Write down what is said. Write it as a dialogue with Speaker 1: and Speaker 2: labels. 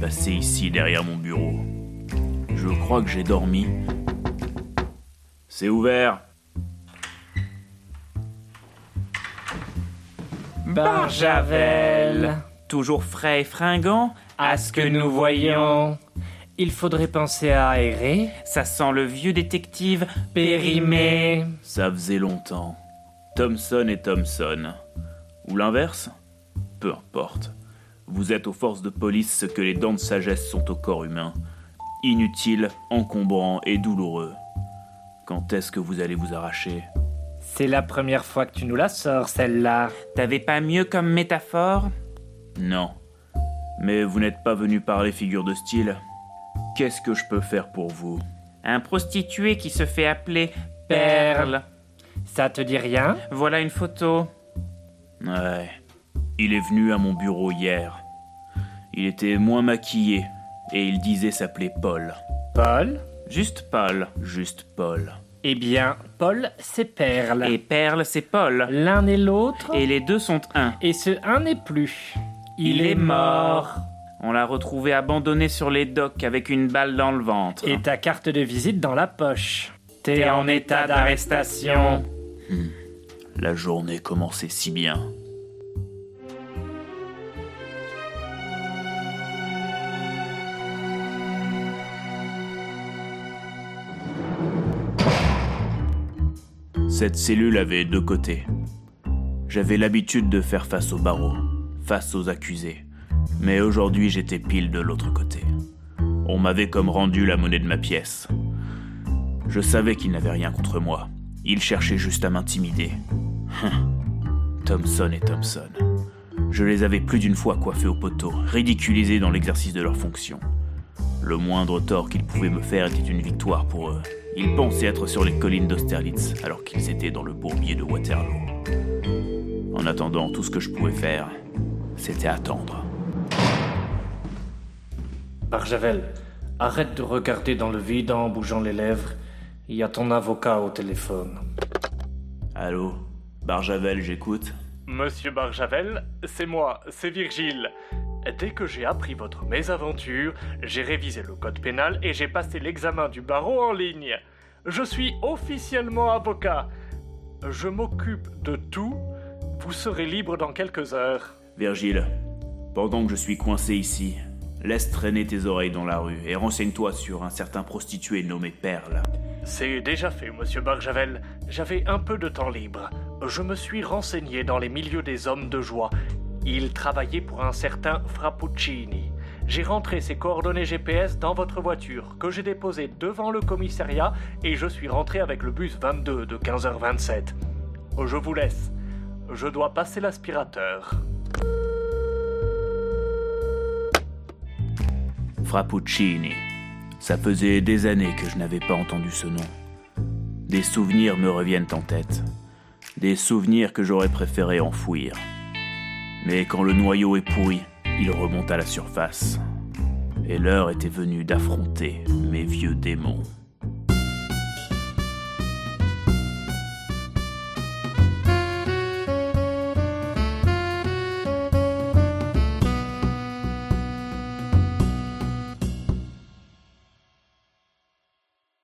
Speaker 1: passé ici derrière mon bureau. Je crois que j'ai dormi. C'est ouvert.
Speaker 2: Barjavel,
Speaker 3: Toujours frais et fringant
Speaker 2: à ce que nous voyons, il faudrait penser à aérer,
Speaker 3: Ça sent le vieux détective
Speaker 2: périmer.
Speaker 1: Ça faisait longtemps. Thomson et Thomson. Ou l'inverse Peu importe. Vous êtes aux forces de police ce que les dents de sagesse sont au corps humain. Inutile, encombrant et douloureux. Quand est-ce que vous allez vous arracher?
Speaker 2: C'est la première fois que tu nous la sors, celle-là.
Speaker 3: T'avais pas mieux comme métaphore?
Speaker 1: Non. Mais vous n'êtes pas venu parler figure de style Qu'est-ce que je peux faire pour vous?
Speaker 3: Un prostitué qui se fait appeler Perle.
Speaker 2: Ça te dit rien?
Speaker 3: Voilà une photo.
Speaker 1: Ouais. Il est venu à mon bureau hier. Il était moins maquillé et il disait s'appeler Paul.
Speaker 2: Paul
Speaker 1: Juste Paul, juste Paul.
Speaker 2: Eh bien, Paul, c'est Perle.
Speaker 3: Et Perle, c'est Paul.
Speaker 2: L'un et l'autre,
Speaker 3: Et les deux sont un.
Speaker 2: et ce un n'est plus.
Speaker 3: Il est mort. On l'a retrouvé abandonné sur les docks avec une balle dans le ventre.
Speaker 2: Et ta carte de visite dans la poche. T'es en état d'arrestation.
Speaker 1: La journée commençait si bien. Cette cellule avait deux côtés. J'avais l'habitude de faire face aux barreaux, face aux accusés. Mais aujourd'hui j'étais pile de l'autre côté. On m'avait comme rendu la monnaie de ma pièce. Je savais qu'il n'avait rien contre moi. Il cherchait juste à m'intimider. Hum. Thompson et Thompson. Je les avais plus d'une fois coiffés au poteau, ridiculisés dans l'exercice de leurs fonctions. Le moindre tort qu'ils pouvaient me faire était une victoire pour eux. Ils pensaient être sur les collines d'Austerlitz alors qu'ils étaient dans le bourbier de Waterloo. En attendant, tout ce que je pouvais faire, c'était attendre.
Speaker 2: Barjavel, arrête de regarder dans le vide en bougeant les lèvres. Il y a ton avocat au téléphone.
Speaker 1: Allô? Barjavel, j'écoute.
Speaker 4: Monsieur Barjavel, c'est moi, c'est Virgile. Dès que j'ai appris votre mésaventure, j'ai révisé le code pénal et j'ai passé l'examen du barreau en ligne. Je suis officiellement avocat. Je m'occupe de tout. Vous serez libre dans quelques heures.
Speaker 1: Virgile, pendant que je suis coincé ici, laisse traîner tes oreilles dans la rue et renseigne-toi sur un certain prostitué nommé Perle.
Speaker 4: C'est déjà fait, monsieur Barjavel. J'avais un peu de temps libre. Je me suis renseigné dans les milieux des hommes de joie. Il travaillait pour un certain Frappuccini. J'ai rentré ses coordonnées GPS dans votre voiture, que j'ai déposée devant le commissariat, et je suis rentré avec le bus 22 de 15h27. Je vous laisse. Je dois passer l'aspirateur.
Speaker 1: Frappuccini. Ça faisait des années que je n'avais pas entendu ce nom. Des souvenirs me reviennent en tête. Des souvenirs que j'aurais préféré enfouir. Mais quand le noyau est pourri, il remonte à la surface. Et l'heure était venue d'affronter mes vieux démons.